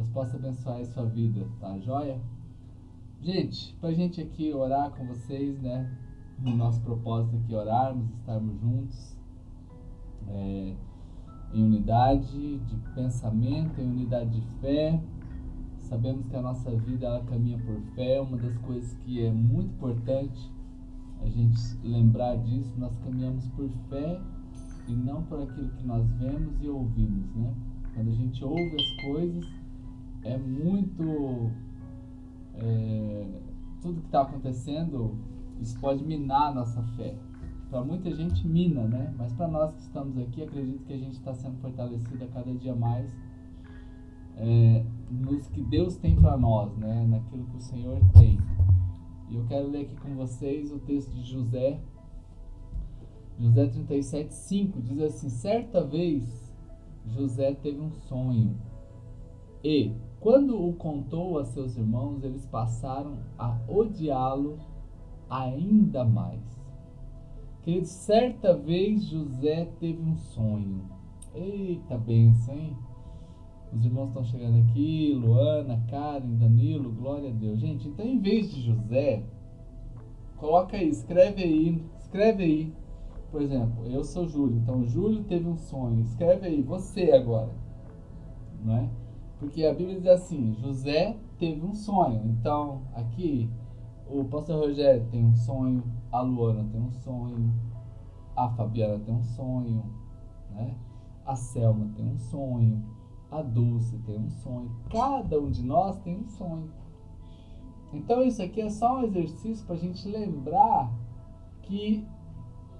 Deus possa abençoar a sua vida, tá joia? Gente, pra gente aqui orar com vocês, né? Nosso propósito aqui orarmos, estarmos juntos é, em unidade de pensamento, em unidade de fé. Sabemos que a nossa vida ela caminha por fé, uma das coisas que é muito importante a gente lembrar disso, nós caminhamos por fé e não por aquilo que nós vemos e ouvimos, né? Quando a gente ouve as coisas, é muito. É, tudo que está acontecendo, isso pode minar a nossa fé. Para muita gente, mina, né? Mas para nós que estamos aqui, acredito que a gente está sendo fortalecido a cada dia mais é, nos que Deus tem para nós, né? Naquilo que o Senhor tem. E eu quero ler aqui com vocês o texto de José. José 37, 5 diz assim: Certa vez José teve um sonho e, quando o contou a seus irmãos, eles passaram a odiá-lo ainda mais. Querido, certa vez José teve um sonho. Eita benção, hein? Os irmãos estão chegando aqui, Luana, Karen, Danilo, glória a Deus. Gente, então em vez de José, coloca aí, escreve aí, escreve aí. Por exemplo, eu sou Júlio, então Júlio teve um sonho. Escreve aí, você agora. Não é? Porque a Bíblia diz assim: José teve um sonho. Então, aqui, o pastor Rogério tem um sonho, a Luana tem um sonho, a Fabiana tem um sonho, né? a Selma tem um sonho, a Dulce tem um sonho. Cada um de nós tem um sonho. Então, isso aqui é só um exercício para a gente lembrar que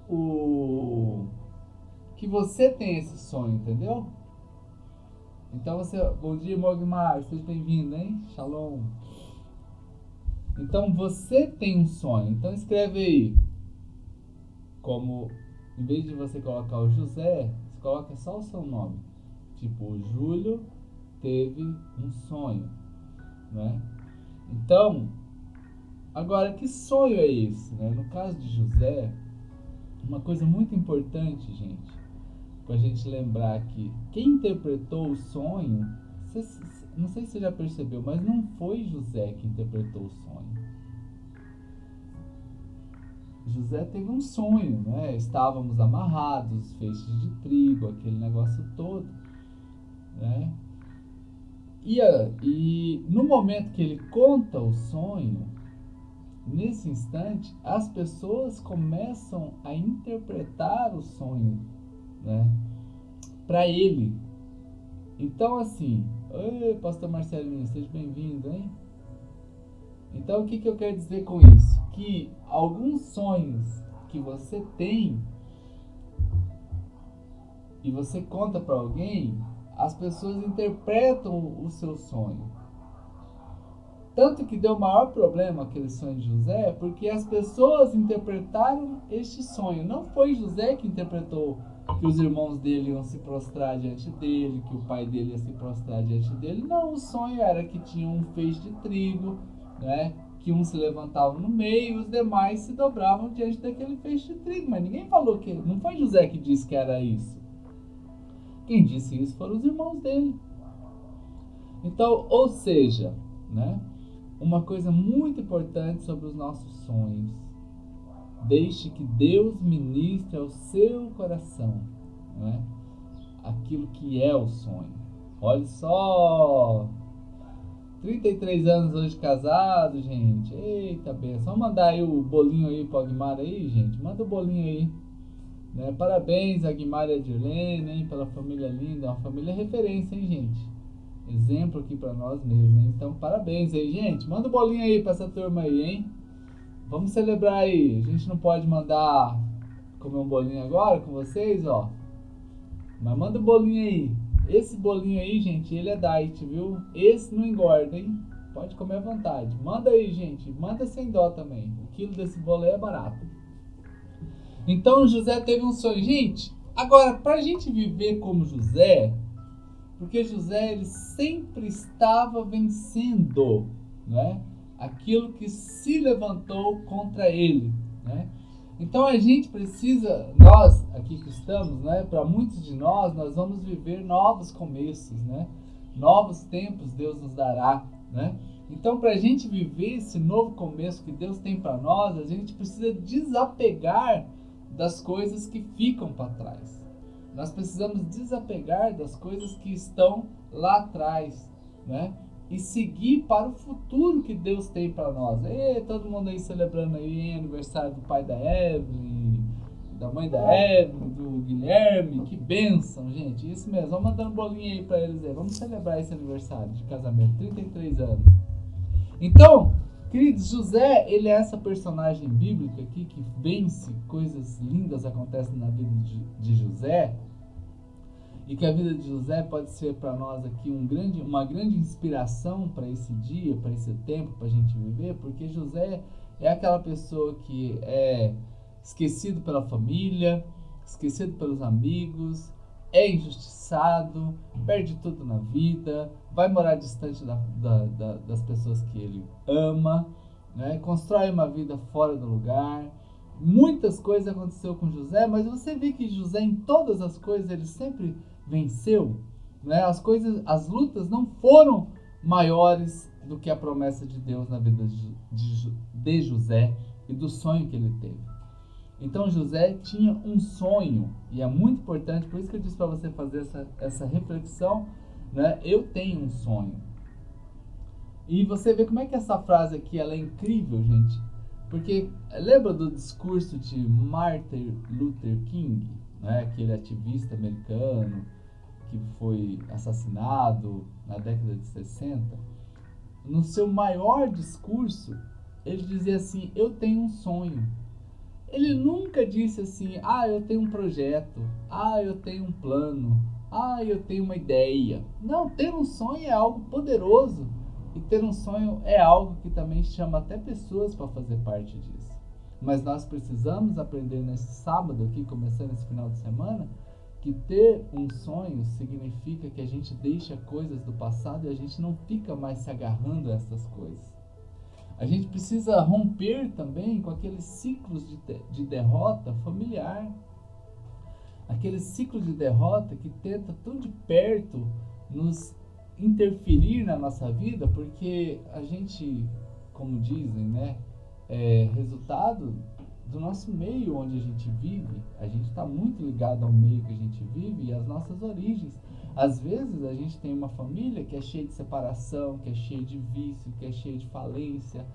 o que você tem esse sonho, entendeu? Então você, bom dia Mogmar, seja bem-vindo, hein? Shalom. Então você tem um sonho, então escreve aí. Como em vez de você colocar o José, você coloca só o seu nome. Tipo, o Júlio teve um sonho, né? Então, agora que sonho é esse, né? No caso de José, uma coisa muito importante, gente, para a gente lembrar que quem interpretou o sonho, não sei se você já percebeu, mas não foi José que interpretou o sonho. José teve um sonho, né? Estávamos amarrados, feixes de trigo, aquele negócio todo, né? E, e no momento que ele conta o sonho, nesse instante, as pessoas começam a interpretar o sonho né? Para ele. Então, assim, Oi, pastor Marcelinho, seja bem-vindo, hein? Então, o que, que eu quero dizer com isso? Que alguns sonhos que você tem e você conta para alguém, as pessoas interpretam o seu sonho. Tanto que deu maior problema aquele sonho de José, porque as pessoas interpretaram este sonho. Não foi José que interpretou que os irmãos dele iam se prostrar diante dele, que o pai dele ia se prostrar diante dele. Não, o sonho era que tinha um feixe de trigo, né? que um se levantava no meio e os demais se dobravam diante daquele feixe de trigo. Mas ninguém falou que. Não foi José que disse que era isso. Quem disse isso foram os irmãos dele. Então, ou seja, né, uma coisa muito importante sobre os nossos sonhos Deixe que Deus ministre ao seu coração né? aquilo que é o sonho. Olha só! 33 anos hoje casado, gente. Eita benção. Vamos mandar aí o bolinho aí pro Aguimar aí, gente. Manda o bolinho aí. Né? Parabéns, Aguimar e Adirlene, hein? Pela família linda. Uma família referência, hein, gente? Exemplo aqui para nós mesmos, hein? Então, parabéns aí, gente. Manda o bolinho aí pra essa turma aí, hein? Vamos celebrar aí. A gente não pode mandar comer um bolinho agora com vocês, ó. Mas manda o um bolinho aí. Esse bolinho aí, gente, ele é diet, viu? Esse não engorda, hein? Pode comer à vontade. Manda aí, gente. Manda sem dó também. O quilo desse bolo aí é barato. Então José teve um sonho. Gente, agora, pra gente viver como José, porque José ele sempre estava vencendo, né? Aquilo que se levantou contra ele. Né? Então a gente precisa, nós aqui que estamos, né, para muitos de nós, nós vamos viver novos começos, né? novos tempos Deus nos dará, né? Então, para a gente viver esse novo começo que Deus tem para nós, a gente precisa desapegar das coisas que ficam para trás. Nós precisamos desapegar das coisas que estão lá atrás, né? E seguir para o futuro que Deus tem para nós. E todo mundo aí celebrando aí aniversário do pai da Evelyn, da mãe da Evelyn, do Guilherme, que benção, gente. Isso mesmo, vamos mandando bolinha aí para eles aí. Vamos celebrar esse aniversário de casamento, 33 anos. Então, queridos, José, ele é essa personagem bíblica aqui que vence, coisas lindas acontecem na vida de, de José. E que a vida de José pode ser para nós aqui um grande, uma grande inspiração para esse dia, para esse tempo, para a gente viver, porque José é aquela pessoa que é esquecido pela família, esquecido pelos amigos, é injustiçado, perde tudo na vida, vai morar distante da, da, da, das pessoas que ele ama, né? constrói uma vida fora do lugar. Muitas coisas aconteceu com José, mas você vê que José em todas as coisas ele sempre venceu. Né? As coisas, as lutas não foram maiores do que a promessa de Deus na vida de, de, de José e do sonho que ele teve. Então José tinha um sonho, e é muito importante, por isso que eu disse para você fazer essa, essa reflexão, né? Eu tenho um sonho. E você vê como é que essa frase aqui ela é incrível, gente. Porque lembra do discurso de Martin Luther King, né? aquele ativista americano que foi assassinado na década de 60? No seu maior discurso, ele dizia assim: Eu tenho um sonho. Ele nunca disse assim: ah, eu tenho um projeto, ah, eu tenho um plano, ah, eu tenho uma ideia. Não, ter um sonho é algo poderoso. E ter um sonho é algo que também chama até pessoas para fazer parte disso. Mas nós precisamos aprender nesse sábado aqui, começando esse final de semana, que ter um sonho significa que a gente deixa coisas do passado e a gente não fica mais se agarrando a essas coisas. A gente precisa romper também com aqueles ciclos de, de derrota familiar. Aquele ciclo de derrota que tenta tão de perto nos interferir na nossa vida, porque a gente, como dizem, né, é resultado do nosso meio onde a gente vive. A gente está muito ligado ao meio que a gente vive e às nossas origens. Às vezes a gente tem uma família que é cheia de separação, que é cheia de vício, que é cheia de falência,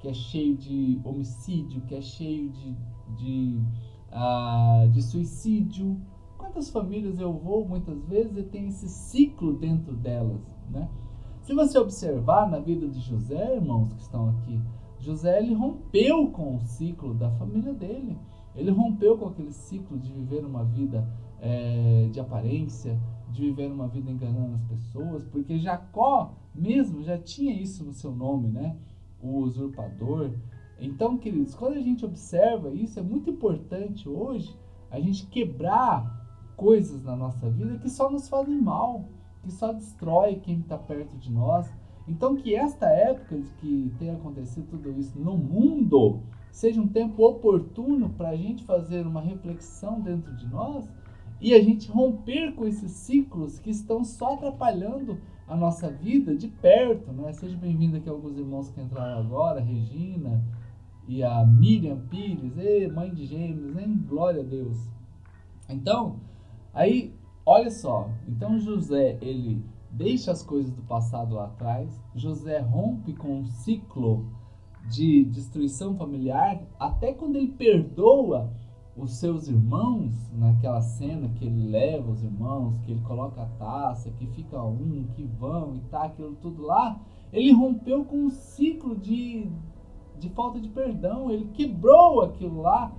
que é cheio de homicídio, que é cheio de, de, uh, de suicídio. Quantas famílias eu vou muitas vezes e tem esse ciclo dentro delas, né? Se você observar na vida de José, irmãos que estão aqui, José ele rompeu com o ciclo da família dele. Ele rompeu com aquele ciclo de viver uma vida é, de aparência, de viver uma vida enganando as pessoas, porque Jacó mesmo já tinha isso no seu nome, né? O usurpador. Então, queridos, quando a gente observa isso, é muito importante hoje a gente quebrar coisas na nossa vida que só nos fazem mal, que só destrói quem está perto de nós. Então, que esta época que tem acontecido tudo isso no mundo seja um tempo oportuno para a gente fazer uma reflexão dentro de nós e a gente romper com esses ciclos que estão só atrapalhando a nossa vida de perto. Né? Seja bem-vindo aqui alguns irmãos que entraram agora, Regina e a Miriam Pires, Ei, mãe de gêmeos, hein? Glória a Deus. Então, aí, olha só. Então José, ele deixa as coisas do passado lá atrás. José rompe com um ciclo de destruição familiar, até quando ele perdoa os seus irmãos, naquela cena que ele leva os irmãos, que ele coloca a taça, que fica um, que vão e tá, aquilo tudo lá, ele rompeu com um ciclo de, de falta de perdão, ele quebrou aquilo lá.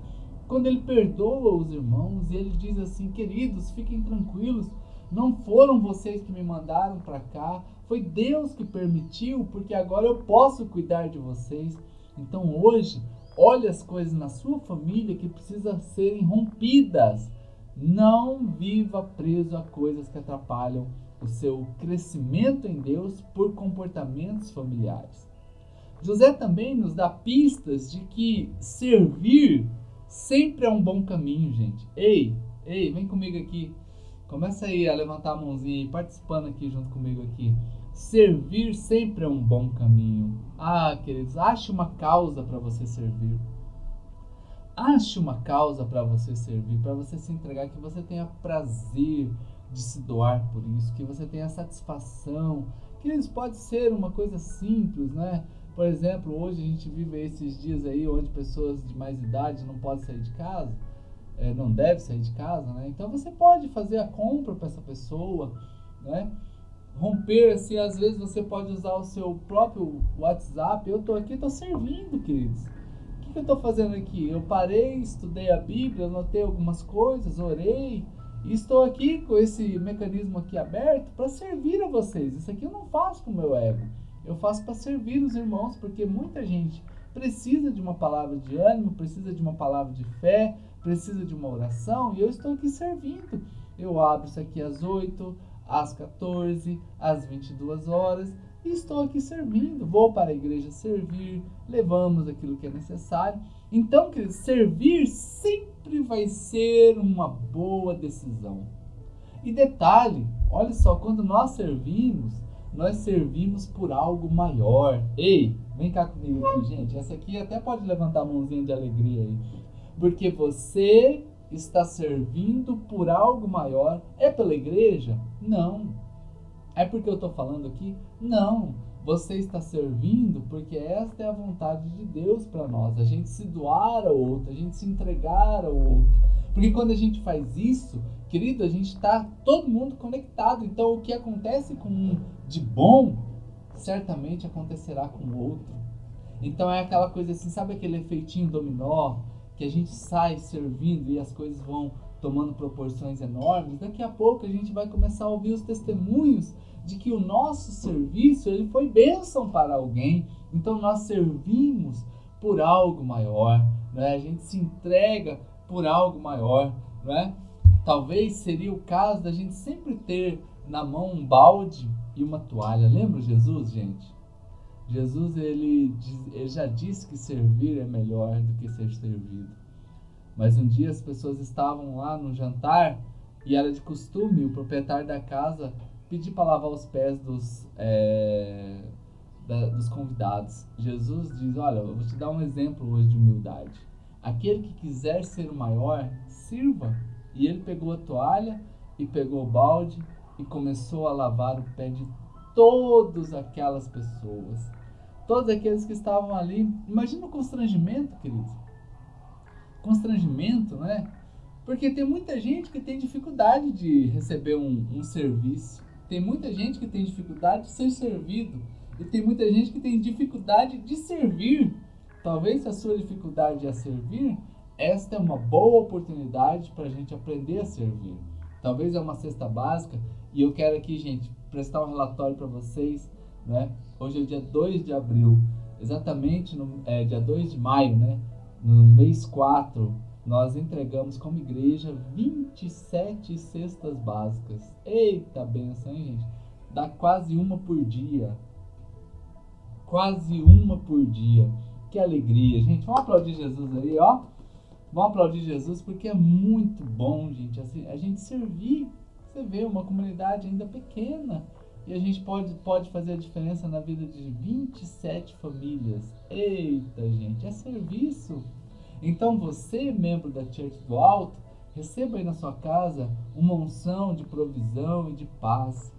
Quando ele perdoa os irmãos e ele diz assim: queridos, fiquem tranquilos, não foram vocês que me mandaram para cá, foi Deus que permitiu, porque agora eu posso cuidar de vocês. Então hoje Olhe as coisas na sua família que precisam serem rompidas. Não viva preso a coisas que atrapalham o seu crescimento em Deus por comportamentos familiares. José também nos dá pistas de que servir sempre é um bom caminho, gente. Ei, ei, vem comigo aqui. Começa aí a levantar a mãozinha e participando aqui junto comigo aqui. Servir sempre é um bom caminho. Ah, queridos, ache uma causa para você servir. Ache uma causa para você servir, para você se entregar, que você tenha prazer de se doar por isso, que você tenha satisfação. Queridos, pode ser uma coisa simples, né? Por exemplo, hoje a gente vive esses dias aí onde pessoas de mais idade não podem sair de casa é, não deve sair de casa, né? Então você pode fazer a compra para essa pessoa, né? Romper, assim, às vezes você pode usar o seu próprio WhatsApp. Eu estou aqui, estou servindo, queridos. O que, que eu estou fazendo aqui? Eu parei, estudei a Bíblia, anotei algumas coisas, orei. E estou aqui com esse mecanismo aqui aberto para servir a vocês. Isso aqui eu não faço com o meu ego. Eu faço para servir os irmãos, porque muita gente precisa de uma palavra de ânimo, precisa de uma palavra de fé, precisa de uma oração e eu estou aqui servindo. Eu abro isso aqui às 8, às 14, às 22 horas e estou aqui servindo. Vou para a igreja servir, levamos aquilo que é necessário. Então, queridos, servir sempre vai ser uma boa decisão. E detalhe, olha só, quando nós servimos, nós servimos por algo maior. Ei, vem cá comigo aqui, gente. Essa aqui até pode levantar a mãozinha de alegria aí porque você está servindo por algo maior. É pela igreja? Não. É porque eu estou falando aqui? Não. Você está servindo porque esta é a vontade de Deus para nós. A gente se doar ao outro, a gente se entregar ao outro. Porque quando a gente faz isso, querido, a gente está todo mundo conectado. Então o que acontece com um de bom, certamente acontecerá com o outro. Então é aquela coisa assim, sabe aquele efeitinho dominó? que a gente sai servindo e as coisas vão tomando proporções enormes, daqui a pouco a gente vai começar a ouvir os testemunhos de que o nosso serviço ele foi bênção para alguém. Então nós servimos por algo maior, né? a gente se entrega por algo maior. Né? Talvez seria o caso da gente sempre ter na mão um balde e uma toalha. Lembra Jesus, gente? Jesus ele, ele já disse que servir é melhor do que ser servido. Mas um dia as pessoas estavam lá no jantar e era de costume o proprietário da casa pedir para lavar os pés dos, é, da, dos convidados. Jesus diz: Olha, eu vou te dar um exemplo hoje de humildade. Aquele que quiser ser o maior, sirva. E ele pegou a toalha e pegou o balde e começou a lavar o pé de todas aquelas pessoas todos aqueles que estavam ali. Imagina o constrangimento, queridos. Constrangimento, né? Porque tem muita gente que tem dificuldade de receber um, um serviço. Tem muita gente que tem dificuldade de ser servido. E tem muita gente que tem dificuldade de servir. Talvez se a sua dificuldade é servir, esta é uma boa oportunidade para a gente aprender a servir. Talvez é uma cesta básica. E eu quero aqui, gente, prestar um relatório para vocês né? Hoje é dia 2 de abril, exatamente no é, dia 2 de maio, né? no mês 4, nós entregamos como igreja 27 cestas básicas. Eita benção, hein, gente? Dá quase uma por dia. Quase uma por dia. Que alegria, gente. Vamos aplaudir Jesus aí, ó. Vamos aplaudir Jesus porque é muito bom, gente. Assim, a gente servir. Você vê uma comunidade ainda pequena e a gente pode, pode fazer a diferença na vida de 27 famílias. Eita, gente, é serviço. Então você, membro da Church do Alto, receba aí na sua casa uma unção de provisão e de paz.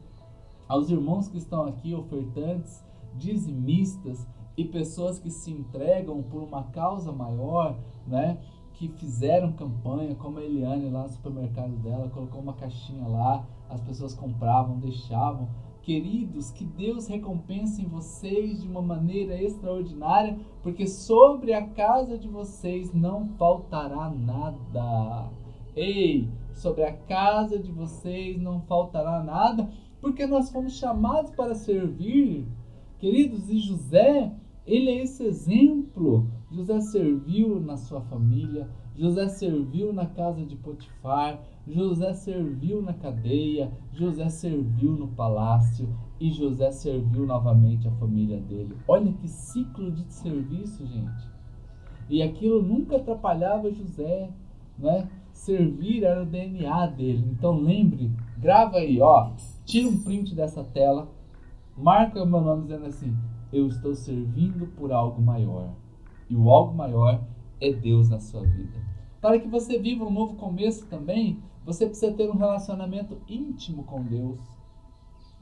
Aos irmãos que estão aqui, ofertantes, dizimistas e pessoas que se entregam por uma causa maior, né? que fizeram campanha, como a Eliane lá no supermercado dela, colocou uma caixinha lá, as pessoas compravam, deixavam. Queridos, que Deus recompense vocês de uma maneira extraordinária, porque sobre a casa de vocês não faltará nada. Ei, sobre a casa de vocês não faltará nada, porque nós fomos chamados para servir. Queridos, e José, ele é esse exemplo. José serviu na sua família, José serviu na casa de Potifar, José serviu na cadeia, José serviu no palácio e José serviu novamente a família dele. Olha que ciclo de serviço, gente. E aquilo nunca atrapalhava José, né? Servir era o DNA dele. Então lembre, grava aí, ó. Tira um print dessa tela, marca o meu nome dizendo assim: Eu estou servindo por algo maior. E o algo maior é Deus na sua vida. Para que você viva um novo começo também, você precisa ter um relacionamento íntimo com Deus.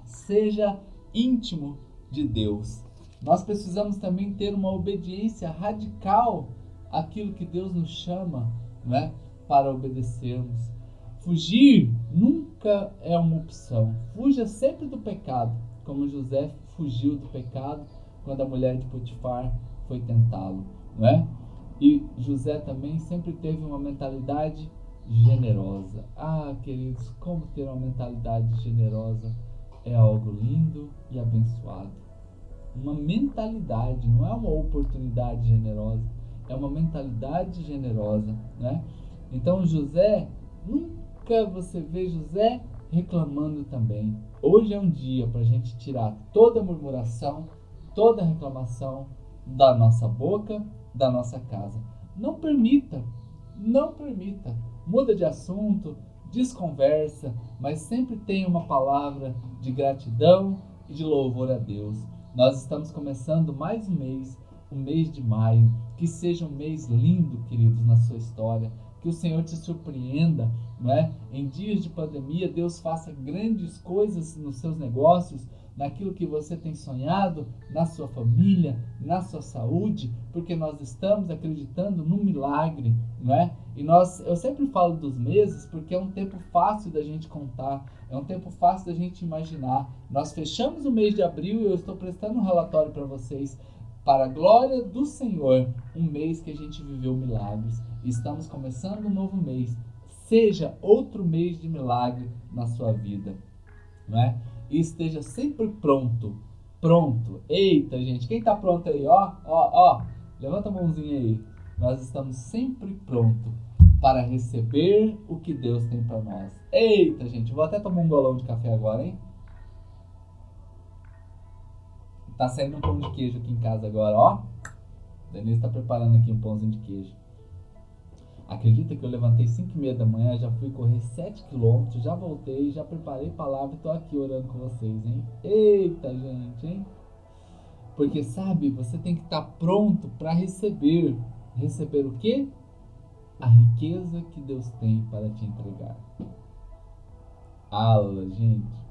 Seja íntimo de Deus. Nós precisamos também ter uma obediência radical àquilo que Deus nos chama né, para obedecermos. Fugir nunca é uma opção. Fuja sempre do pecado, como José fugiu do pecado quando a mulher de Potifar foi tentá-lo. Né? E José também sempre teve uma mentalidade generosa. Ah, queridos, como ter uma mentalidade generosa é algo lindo e abençoado. Uma mentalidade, não é uma oportunidade generosa, é uma mentalidade generosa, né? Então José, nunca você vê José reclamando também. Hoje é um dia para a gente tirar toda murmuração, toda reclamação da nossa boca, da nossa casa. Não permita, não permita muda de assunto, desconversa, mas sempre tem uma palavra de gratidão e de louvor a Deus. Nós estamos começando mais um mês, o mês de maio. Que seja um mês lindo, queridos, na sua história. Que o Senhor te surpreenda, não é? Em dias de pandemia, Deus faça grandes coisas nos seus negócios, naquilo que você tem sonhado, na sua família, na sua saúde, porque nós estamos acreditando no milagre, não é? E nós, eu sempre falo dos meses porque é um tempo fácil da gente contar, é um tempo fácil da gente imaginar. Nós fechamos o mês de abril e eu estou prestando um relatório para vocês para a glória do Senhor, um mês que a gente viveu milagres. Estamos começando um novo mês. Seja outro mês de milagre na sua vida, não é? e esteja sempre pronto. Pronto. Eita, gente, quem está pronto aí? Ó, ó, ó. Levanta a mãozinha aí. Nós estamos sempre pronto para receber o que Deus tem para nós. Eita, gente, vou até tomar um golão de café agora, hein? Tá saindo um pão de queijo aqui em casa agora, ó. Denise está preparando aqui um pãozinho de queijo. Acredita que eu levantei 5 e meia da manhã, já fui correr 7 quilômetros, já voltei, já preparei palavra e tô aqui orando com vocês, hein? Eita, gente, hein? Porque sabe, você tem que estar tá pronto para receber. Receber o quê? A riqueza que Deus tem para te entregar. Aula, gente.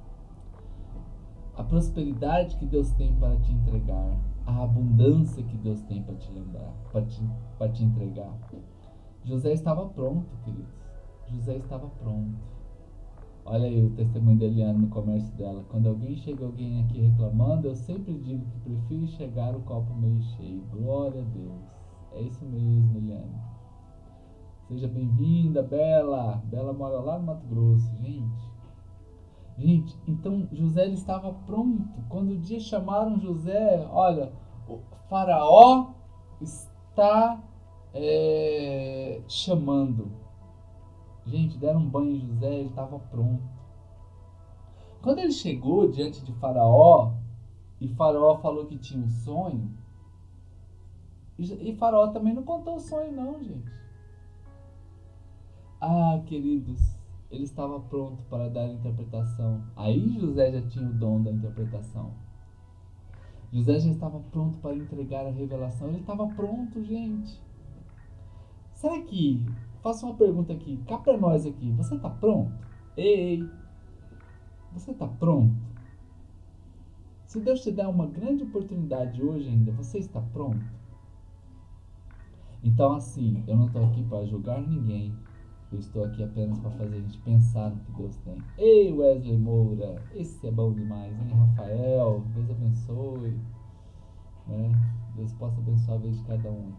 A prosperidade que Deus tem para te entregar. A abundância que Deus tem para te lembrar, para te, te entregar. José estava pronto, queridos. José estava pronto. Olha aí o testemunho da Eliane no comércio dela. Quando alguém chega alguém aqui reclamando, eu sempre digo que prefiro chegar o copo meio cheio. Glória a Deus. É isso mesmo, Eliane. Seja bem-vinda, Bela. Bela mora lá no Mato Grosso, gente. Gente, então José ele estava pronto. Quando o dia chamaram José, olha, o faraó está é, chamando. Gente, deram um banho em José, ele estava pronto. Quando ele chegou diante de Faraó, e Faraó falou que tinha um sonho, e Faraó também não contou o sonho, não, gente. Ah, queridos, ele estava pronto para dar a interpretação. Aí José já tinha o dom da interpretação. José já estava pronto para entregar a revelação. Ele estava pronto, gente. Será que. Faço uma pergunta aqui, cá pra nós aqui. Você tá pronto? Ei! Você tá pronto? Se Deus te der uma grande oportunidade hoje ainda, você está pronto? Então, assim, eu não estou aqui para julgar ninguém. Eu estou aqui apenas para fazer a gente pensar no que Deus tem. Ei, Wesley Moura, esse é bom demais, hein? Rafael, Deus abençoe. Né? Deus possa abençoar a vez de cada um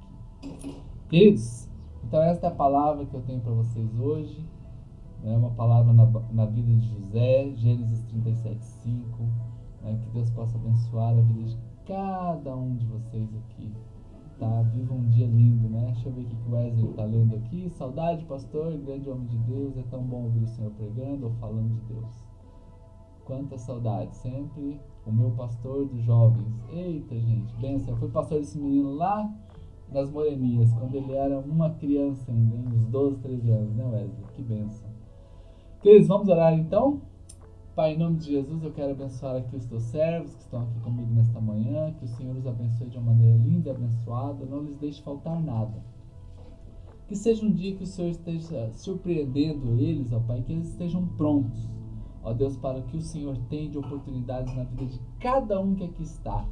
aqui. Queridos, então, esta é a palavra que eu tenho para vocês hoje. É uma palavra na, na vida de José, Gênesis 37, 5. Né? Que Deus possa abençoar a vida de cada um de vocês aqui. Tá? Viva um dia lindo, né? Deixa eu ver o que o Wesley está lendo aqui. Saudade, pastor, grande homem de Deus. É tão bom ouvir o Senhor pregando ou falando de Deus. Quanta saudade. Sempre o meu pastor dos jovens. Eita, gente, benção. Eu fui pastor desse menino lá nas moreninhas, quando ele era uma criança ainda, uns 12, 13 anos, né, Wesley? Que benção. Queridos, vamos orar então? Pai, em nome de Jesus, eu quero abençoar aqui os teus servos que estão aqui comigo nesta manhã, que o Senhor os abençoe de uma maneira linda e abençoada, não lhes deixe faltar nada. Que seja um dia que o Senhor esteja surpreendendo eles, ó Pai, que eles estejam prontos, ó Deus, para o que o Senhor tem de oportunidades na vida de cada um que aqui está.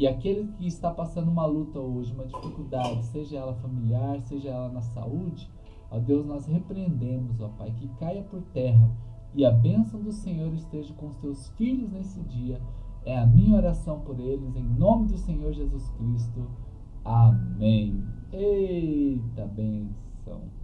E aquele que está passando uma luta hoje, uma dificuldade, seja ela familiar, seja ela na saúde, ó Deus, nós repreendemos, ó Pai, que caia por terra e a bênção do Senhor esteja com os teus filhos nesse dia. É a minha oração por eles, em nome do Senhor Jesus Cristo. Amém. Eita bênção.